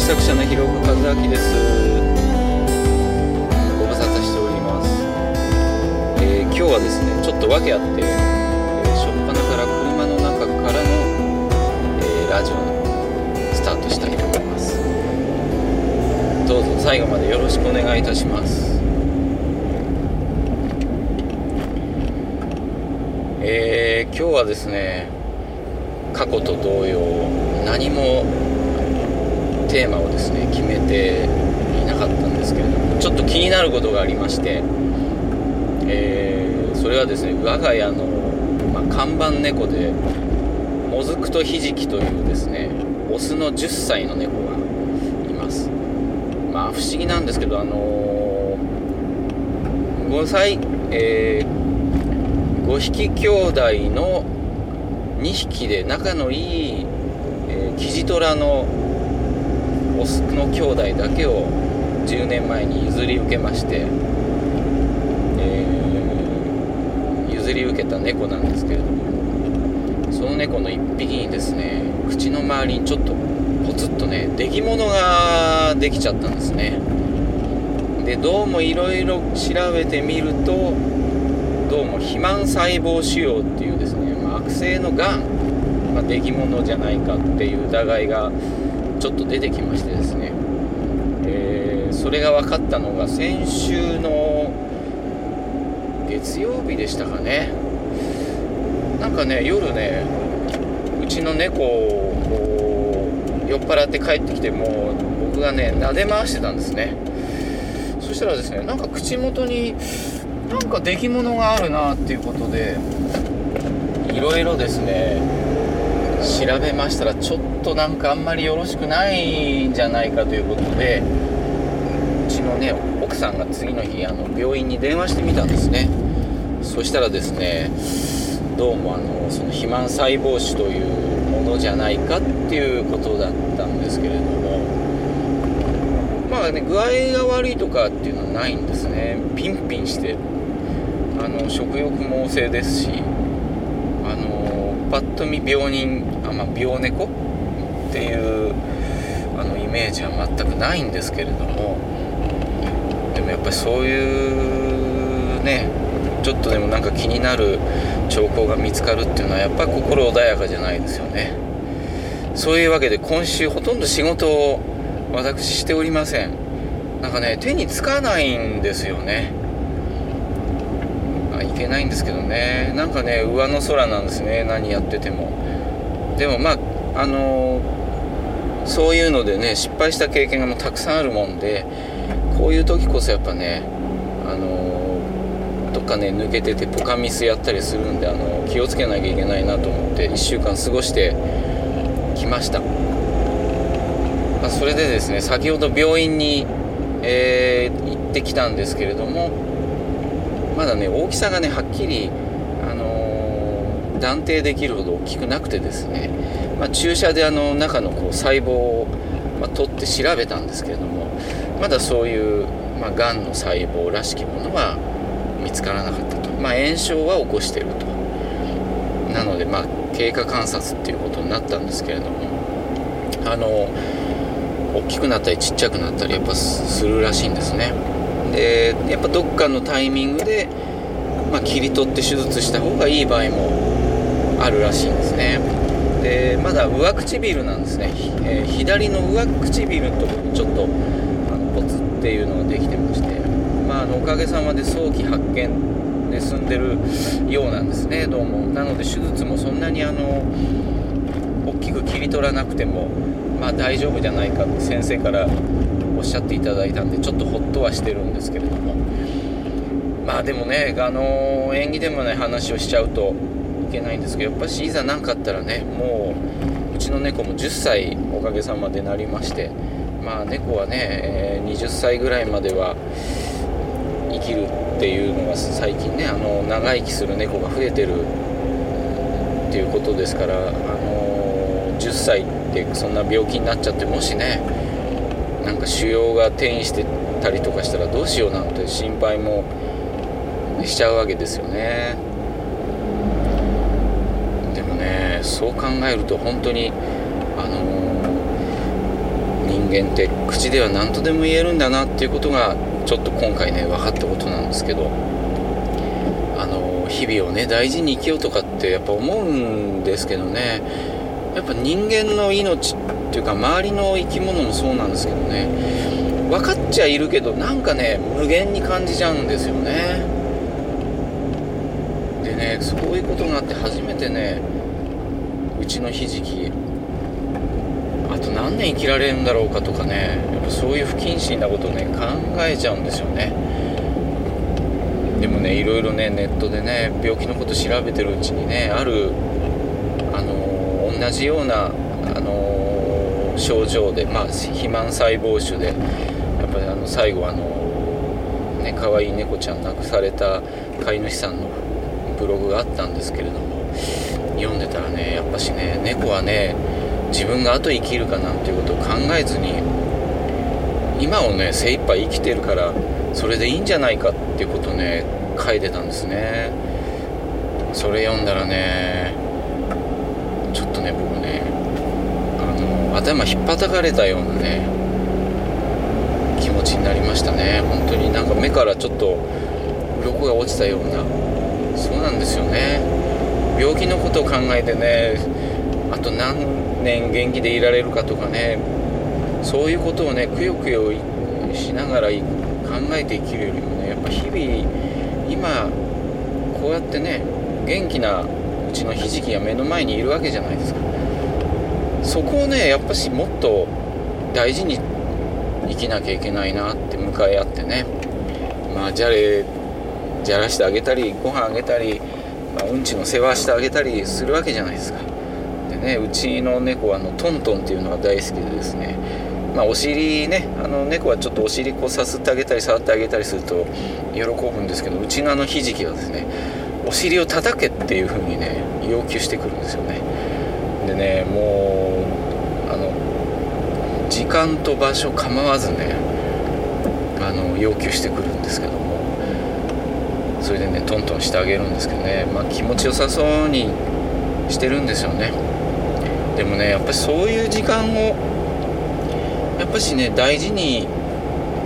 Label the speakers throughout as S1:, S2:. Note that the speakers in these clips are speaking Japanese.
S1: 子作者の広岡和明です。ご無沙汰しております、えー、今日はですねちょっと訳あって、えー、初っ端から車の中からの、えー、ラジオのスタートしたいと思います。どうぞ最後までよろしくお願いいたします。えー、今日はですね過去と同様何もテーマをですね決めていなかったんですけれどもちょっと気になることがありまして、えー、それはですね我が家の、まあ、看板猫でもずくとひじきというですねオスの10歳の猫がいます。まあ不思議なんですけどあのー、5歳、えー、5匹兄弟の2匹で仲のいい、えー、キジトラのオスの兄弟だけを10年前に譲り受けまして、えー、譲り受けた猫なんですけれどもその猫の1匹にですね口の周りにちょっとポツッとね出来物ができちゃったんですね。でどうもいろいろ調べてみるとどうも肥満細胞腫瘍っていうですね、まあ、悪性のがん、まあ、出来物じゃないかっていう疑いがちょっと出てきましてですね、えー、それが分かったのが先週の月曜日でしたかね。なんかね夜ねうちの猫を酔っ払って帰ってきても僕がね撫で回してたんですね。そしたらですねなんか口元になんか出来物があるなっていうことでいろいろですね調べましたらちょっとなんかあんまりよろしくないんじゃないかということでうちのね奥さんが次の日あの病院に電話してみたんですね。そしたらですねどうもあのその肥満細胞腫というものじゃないかっていうことだったんですけれどもまあね具合が悪いとかっていうのはないんですね。ピンピンしてあの食欲も旺盛ですしパッと見病人あ、まあ、病猫？っていうあのイメージは全くないんですけれども。でもやっぱりそういうねちょっとでもなんか気になる兆候が見つかるっていうのはやっぱり心穏やかじゃないですよね。そういうわけで今週ほとんど仕事を私しておりません。なんかね手につかないんですよね。いけないんですけどね。なんかね上の空なんですね。何やってても。でもまああのー、そういうのでね失敗した経験がもうたくさんあるもんでこういう時こそやっぱねあのー、どっかね抜けててポカミスやったりするんで、あのー、気をつけなきゃいけないなと思って1週間過ごしてきました、まあ、それでですね先ほど病院に、え行ってきたんですけれどもまだね大きさがねはっきり、断定できるほど大きくなくてですね、まあ、注射であの中のこう細胞を、ま、取って調べたんですけれどもまだそういう、まあ、がんの細胞らしきものは見つからなかったと、まあ、炎症は起こしてると。なので、ま、経過観察っていうことになったんですけれどもあの大きくなったりちっちゃくなったりやっぱするらしいんですね。でやっぱどっかのタイミングで、まあ、切り取って手術した方がいい場合もあるらしいんですね。でまだ上唇なんですね、えー、左の上唇とちょっとあのポツっていうのができてまして、まあ、あのおかげさまで早期発見で済んでるようなんですね。どうも。なので手術もそんなにあの大きく切り取らなくてもまあ大丈夫じゃないかって先生からおっしゃっていただいたんでちょっとホッとはしてるんですけれども。まあでもねあの縁起でもない話をしちゃうとけないんですけどやっぱしいざ何かあったらねもううちの猫も10歳おかげさまでなりましてまあ猫はね、え、20歳ぐらいまでは生きるっていうのが最近ねあの長生きする猫が増えてるっていうことですからあの10歳ってそんな病気になっちゃってもしねなんか腫瘍が転移してたりとかしたらどうしようなんて心配もしちゃうわけですよねでもそう考えると本当にあの人間って口では何とでも言えるんだなっていうことがちょっと今回ね分かったことなんですけどあの日々をね大事に生きようとかってやっぱ思うんですけどね。やっぱ人間の命っていうか周りの生き物もそうなんですけどね。分かっちゃいるけどなんかね無限に感じちゃうんですよね。でねそういうことがあって初めてねちのひじき。あと何年生きられるんだろうかとかね。やっぱそういう不謹慎なことをね考えちゃうんですよね。でもねいろいろねネットでね病気のこと調べてるうちにねあるあの同じようなあの症状でまあ肥満細胞腫でやっぱりあの最後あのね可愛い猫ちゃん亡くされた飼い主さんのブログがあったんですけれども読んでたらねやっぱしね猫はね自分が後生きるかなんていうことを考えずに今をね精一杯生きてるからそれでいいんじゃないかっていうことね書いてたんですね。それ読んだらねちょっとね僕ねあの頭ひっぱたかれたようなね気持ちになりましたね。本当に。なんか目からちょっと鱗が落ちたようなそうなんですよね。病気のことを考えてねあと何年元気でいられるかとかねそういうことをねくよくよしながら考えて生きるよりもね。やっぱ日々今こうやってね元気なうちのひじきが目の前にいるわけじゃないですか。そこをねやっぱしもっと大事に生きなきゃいけないなって向かい合ってね。まあじゃれじゃらしてあげたりご飯あげたり、まあ、うんちの世話してあげたりするわけじゃないですか。でねうちの猫はあのトントンっていうのが大好きでですね。まあ、お尻ねあの猫はちょっとお尻こうさすってあげたり触ってあげたりすると喜ぶんですけどうちのあのひじきはですねお尻を叩けっていう風にね要求してくるんですよね。でねもうあの時間と場所構わずねあの要求してくるんですけども。それでねトントンしてあげるんですけどね、まあ、気持ちよさそうにしてるんですよね。でもねやっぱりそういう時間をやっぱしね大事に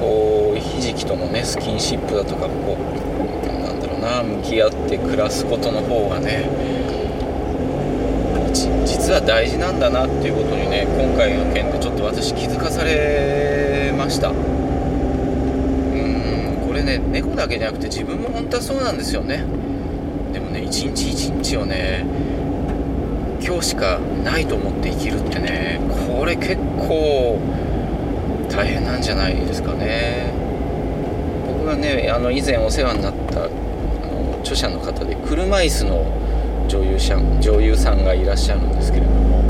S1: こうひじきとのねスキンシップだとかこうなんだろうな向き合って暮らすことの方がね実は大事なんだなっていうことにね今回の件でちょっと私気づかされました。れね猫だけじゃなくて自分も本当はそうなんですよね。でもね一日一日をね今日しかないと思って生きるってねこれ結構大変なんじゃないですかね。僕がねあの以前お世話になったあの著者の方で車椅子の女優さん女優さんがいらっしゃるんですけれども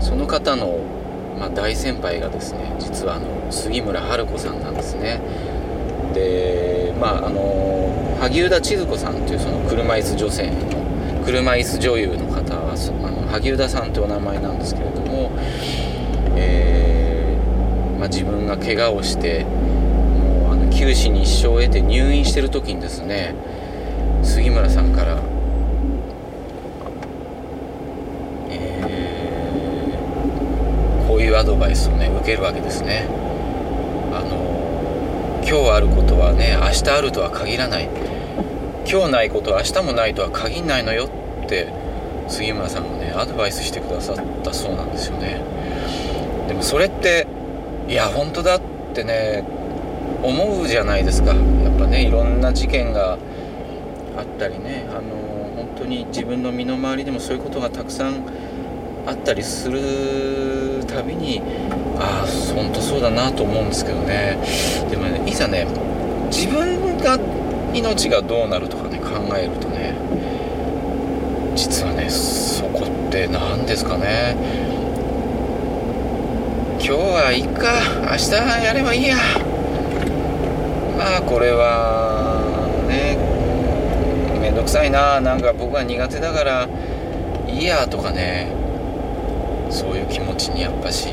S1: その方の、まあ、大先輩がですね実はあの杉村春子さんなんですね。でまああの萩生田千鶴子さんというその車椅子女性の車椅子女優の方はあの萩生田さんというお名前なんですけれども、えーまあ、自分が怪我をしてもうあの九死に一生を得て入院してる時にですね杉村さんから、えー、こういうアドバイスをね受けるわけですね。今日あることはね明日あるとは限らない。今日ないことは明日もないとは限らないのよって杉村さんがねアドバイスしてくださったそうなんですよね。でもそれっていや本当だってね思うじゃないですか。やっぱねいろんな事件があったりねあの本当に自分の身の回りでもそういうことがたくさんあったりするたびにああ本当そうだなと思うんですけどね。でもねいざね自分が命がどうなるとかね考えるとね実はねそこって何ですかね。今日はいっか明日やればいいや。まあこれはねめんどくさいな。なんか僕は苦手だからいいやとかね。そういう気持ちにやっぱし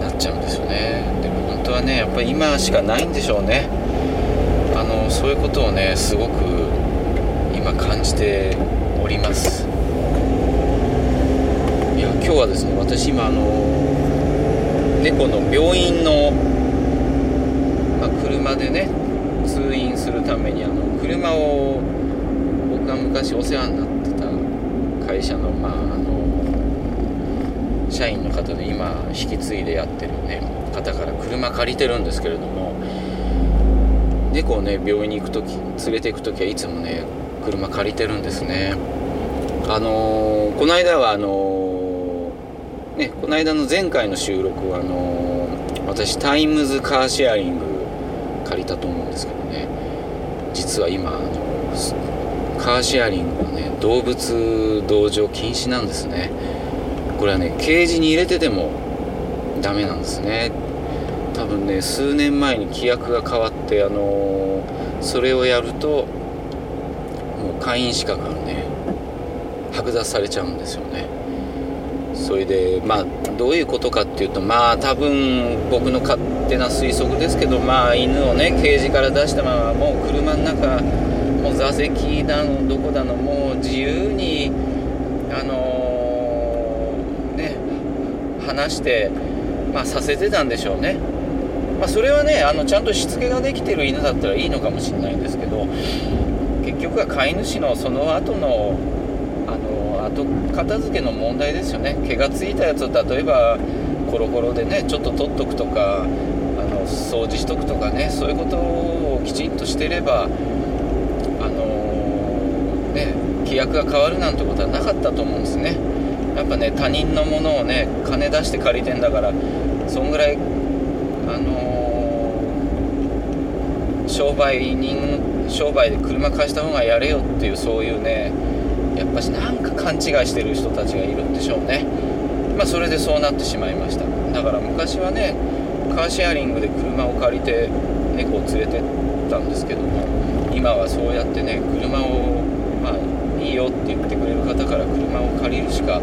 S1: なっちゃうんですよね。でも本当はねやっぱり今しかないんでしょうね。あのそういうことをねすごく今感じております。いや今日はですね私今あの猫の病院の、まあ、車でね通院するためにあの車を僕が昔お世話になってた会社のまああの社員の方で今引き継いでやってるね方から車借りてるんですけれども猫をね病院に行く時連れて行く時はいつもね車借りてるんですね。あのー、この間はあのー、ねこの間の前回の収録はあのー、私タイムズカーシェアリング借りたと思うんですけどね。実は今あのカーシェアリングはね動物同乗禁止なんですね。これはねケージに入れててもダメなんですね。多分ね数年前に規約が変わってあのそれをやるともう会員資格がね剥奪されちゃうんですよね。それでまあどういうことかっていうとまあ多分僕の勝手な推測ですけどまあ犬をねケージから出したままもう車の中もう座席だのどこだのもう自由にあのー、ね話してまあさせてたんでしょうね。まあ、それはねあのちゃんとしつけができてる犬だったらいいのかもしれないんですけど結局は飼い主のその後のあの後片付けの問題ですよね。毛がついたやつを例えばコロコロでねちょっと取っとくとかあの掃除しとくとかねそういうことをきちんとしてればあのね規約が変わるなんてことはなかったと思うんですね。やっぱね他人のものをね金出して借りてんだからそんぐらいあの商売人商売で車貸した方がやれよっていうそういうねやっぱしなんか勘違いしてる人たちがいるんでしょうね。まあそれでそうなってしまいました。だから昔はねカーシェアリングで車を借りて猫を連れてったんですけども今はそうやってね車をまあいいよって言ってくれる方から車を借りるしか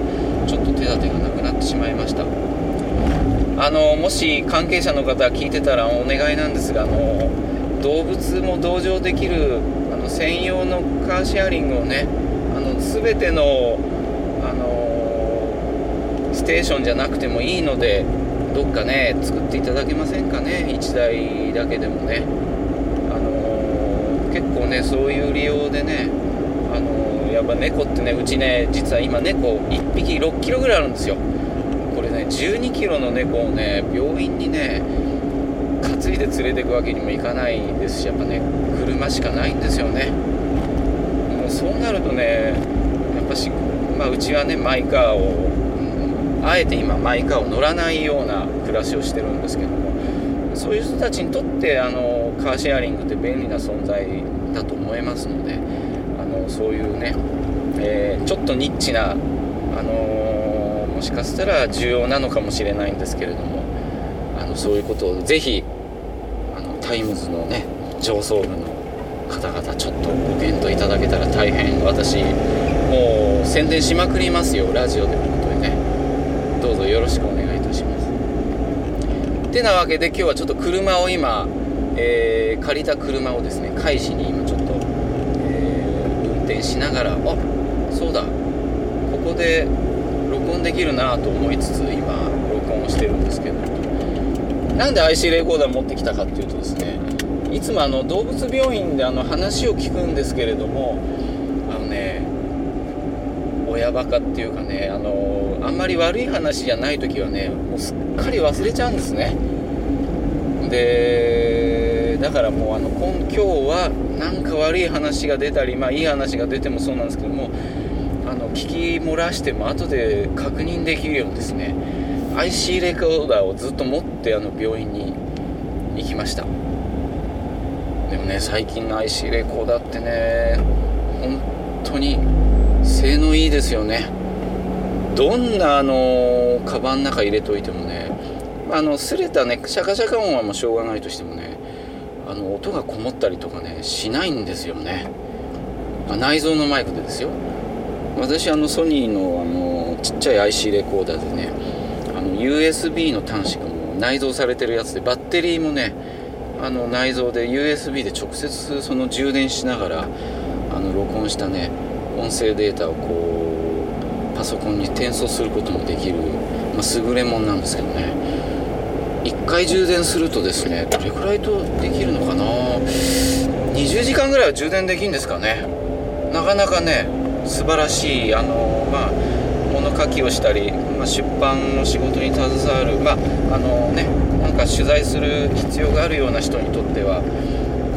S1: ちょっと手立てがなくなってしまいました。あのもし関係者の方聞いてたらお願いなんですがあの動物も同乗できるあの専用のカーシェアリングをねあの全てのあのステーションじゃなくてもいいのでどっかね作っていただけませんかね1台だけでもね。あの結構ねそういう利用でねやっぱ猫ってねうちね実は今猫1匹6キロぐらいあるんですよ。これね1 2キロの猫をね病院にね担いで連れていくわけにもいかないですしやっぱね車しかないんですよね。もうそうなるとねやっぱし、まあ、うちはねマイカーを、うん、あえて今マイカーを乗らないような暮らしをしてるんですけどもそういう人たちにとってあのカーシェアリングって便利な存在だと思いますのでそういうね、えー、ちょっとニッチなあのもしかしたら重要なのかもしれないんですけれどもあのそういうことをぜひあのタイムズのね上層部の方々ちょっとご検討いただけたら大変。私もう宣伝しまくりますよラジオで本当にね。どうぞよろしくお願いいたします。てなわけで今日はちょっと車を今、えー、借りた車をですね返しに今ちょっと、えー、運転しながらあそうだ。ここで録音できるなと思いつつ今録音をしてるんですけど。なんで IC レコーダー持ってきたかっていうとですねいつもあの動物病院であの話を聞くんですけれどもあのね親バカっていうかねあのあんまり悪い話じゃない時はねもうすっかり忘れちゃうんですね。でだからもうあの今今日はなんか悪い話が出たりまあいい話が出てもそうなんですけどもあの聞き漏らしても後で確認できるようにですね IC レコーダーをずっと持ってあの病院に行きました。でもね最近の IC レコーダーってね本当に性能いいですよね。どんなあのカバンの中入れといてもねあの擦れたねシャカシャカ音はもうしょうがないとしてもねあの音がこもったりとかねしないんですよね。内蔵のマイクでですよ。私あのソニーのあのちっちゃい IC レコーダーでねあの USB の端子がもう内蔵されてるやつでバッテリーもねあの内蔵で USB で直接その充電しながらあの録音したね音声データをこうパソコンに転送することもできる、まあ、優れもんなんですけどね。1回充電するとですねどれくらいとできるのかな？20時間ぐらいは充電できるんですかね。なかなかね素晴らしいあのまあ物書きをしたり、まあ、出版の仕事に携わるまああのねなんか取材する必要があるような人にとってはあ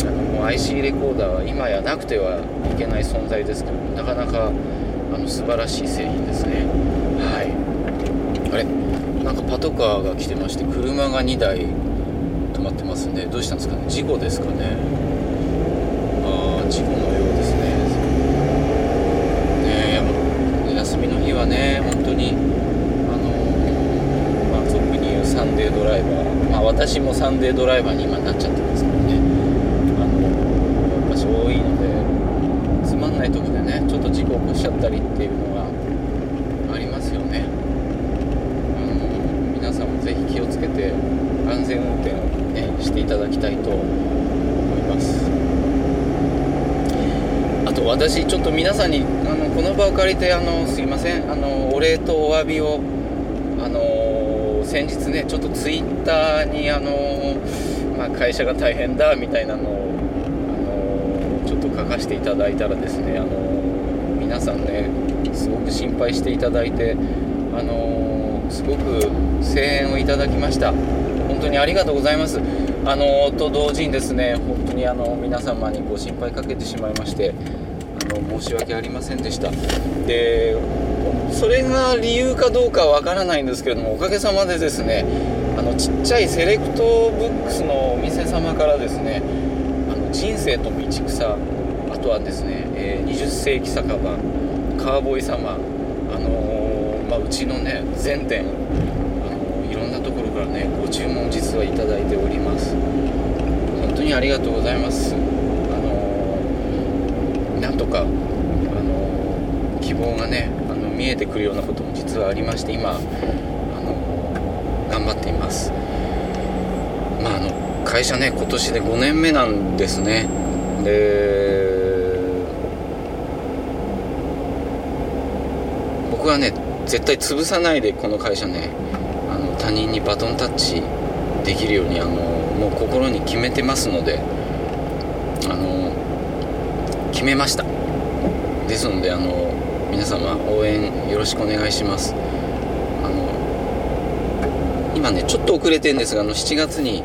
S1: のもう IC レコーダーは今やなくてはいけない存在ですけどなかなかあの素晴らしい製品ですね。はい。あれ？なんかパトカーが来てまして車が2台止まってますんでどうしたんですかね？事故ですかね？ああ事故のようですね。ねえ休みの日はね本当にあのまあ俗に言うサンデードライバー。まあ私もサンデードライバーに今なっちゃってますけどねあの場所多いのでつまんない時でねちょっと事故起こしちゃったりっていうのがありますよねあの皆さんもぜひ気をつけて安全運転をねしていただきたいと思いますあと私ちょっと皆さんにあのこの場を借りてあのすいません。あのお礼とお詫びをあの先日ねちょっとツイッターにあの、まあ、会社が大変だみたいなのをあのちょっと書かせていただいたらですねあの皆さんねすごく心配していただいてあのすごく声援をいただきました。本当にありがとうございます。あのと同時にですね本当にあの皆様にご心配かけてしまいましての申し訳ありませんでした。でそれが理由かどうかわからないんですけれどもおかげさまでですねあのちっちゃいセレクトブックスのお店様からですねあの人生と道草あとはですね、えー20世紀酒場カーボーイ様あのーまあ、うちのね全店、あのいろんなところからねご注文実はいただいております。本当にありがとうございます。とか、あの希望がねあの見えてくるようなことも実はありまして今、あの頑張っています。まああの会社ね今年で5年目なんですね。で僕はね絶対潰さないでこの会社ねあの他人にバトンタッチできるようにあのもう心に決めてますのであの決めました。ですのであの皆様応援よろしくお願いします。あの今ねちょっと遅れてるんですがあの7月に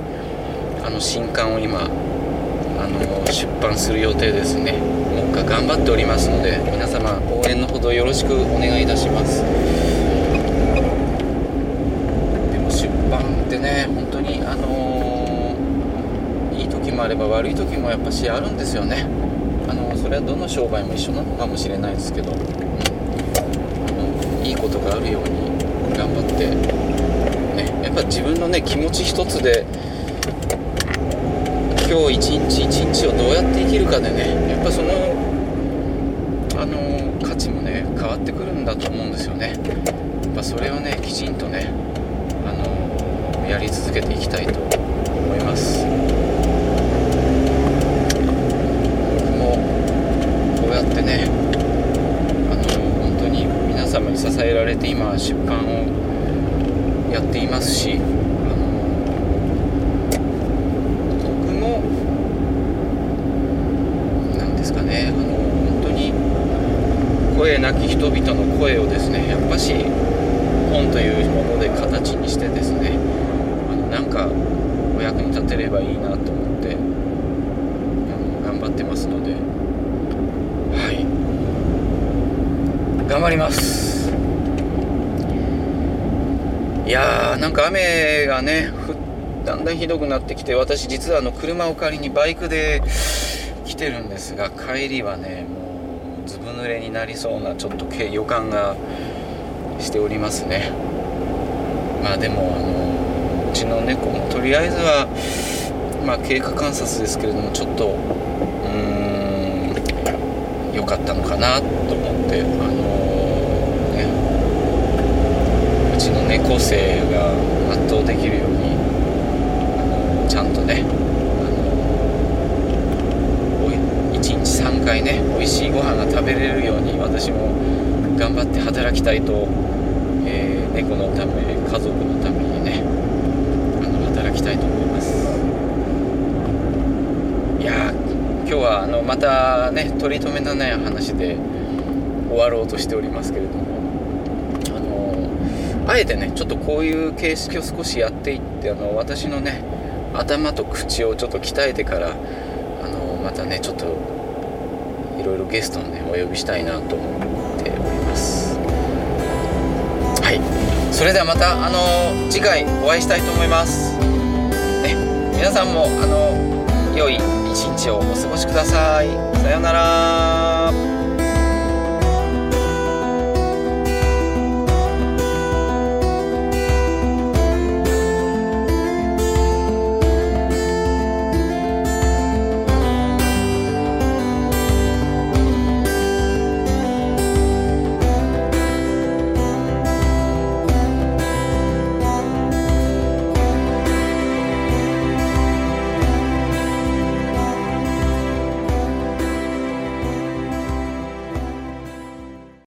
S1: あの新刊を今あの出版する予定ですね。もうが頑張っておりますので皆様応援のほどよろしくお願いいたします。でも出版ってね本当にあのいい時もあれば悪い時もやっぱしあるんですよね。それはどの商売も一緒なのかもしれないですけど、うん、いいことがあるように頑張ってねやっぱ自分のね気持ち一つで今日一日一日をどうやって生きるかでねやっぱそのあの価値もね変わってくるんだと思うんですよね。やっぱそれをねきちんとねあのやり続けていきたいと思います僕もこうやってねあの本当に皆様に支えられて今出版をやっていますしあの僕もなんですかねあの本当に声なき人々の声をですねやっぱし本というもので形にしてですねあのなんかお役に立てればいいなと思って頑張ってますのではい。頑張ります。いやーなんか雨がねだんだんひどくなってきて私実はあの車を借りにバイクで来てるんですが帰りはねもうずぶ濡れになりそうなちょっと予感がしておりますね。まあでもあのうちの猫もとりあえずはまあ経過観察ですけれどもちょっとうーん良かったのかなと思ってあのねうちの猫性が全うできるようにちゃんとねあのおい1日3回ね美味しいご飯が食べれるように私も頑張って働きたいと、えー猫のため家族のためにねあの働きたいと思います。いや今日はあのまたね取り留めのない話で終わろうとしておりますけれども。あえてねちょっとこういう形式を少しやっていってあの私のね頭と口をちょっと鍛えてからあのまたねちょっといろいろゲストをねお呼びしたいなと思っております。はい。それではまたあの次回お会いしたいと思います。ね。皆さんもあの良い一日をお過ごしください。さようなら。